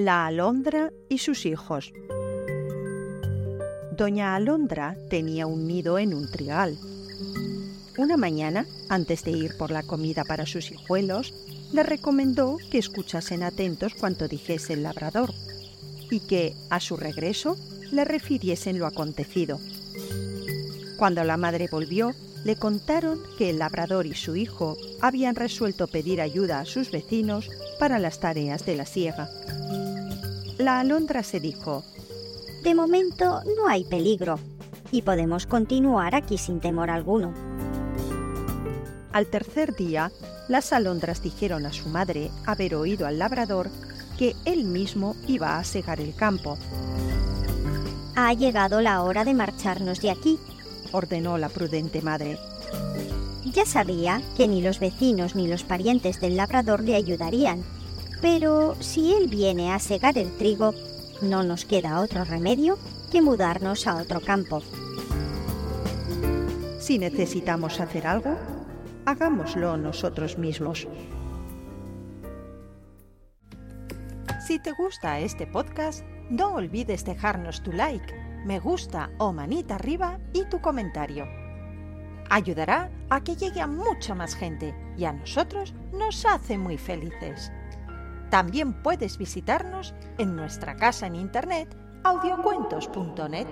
La alondra y sus hijos. Doña Alondra tenía un nido en un trigal. Una mañana, antes de ir por la comida para sus hijuelos, le recomendó que escuchasen atentos cuanto dijese el labrador y que, a su regreso, le refiriesen lo acontecido. Cuando la madre volvió, le contaron que el labrador y su hijo habían resuelto pedir ayuda a sus vecinos para las tareas de la siega. La alondra se dijo, De momento no hay peligro y podemos continuar aquí sin temor alguno. Al tercer día, las alondras dijeron a su madre haber oído al labrador que él mismo iba a segar el campo. Ha llegado la hora de marcharnos de aquí, ordenó la prudente madre. Ya sabía que ni los vecinos ni los parientes del labrador le ayudarían, pero si él viene a segar el trigo, no nos queda otro remedio que mudarnos a otro campo. Si necesitamos hacer algo, hagámoslo nosotros mismos. Si te gusta este podcast, no olvides dejarnos tu like, me gusta o manita arriba y tu comentario. Ayudará a que llegue a mucha más gente y a nosotros nos hace muy felices. También puedes visitarnos en nuestra casa en internet audiocuentos.net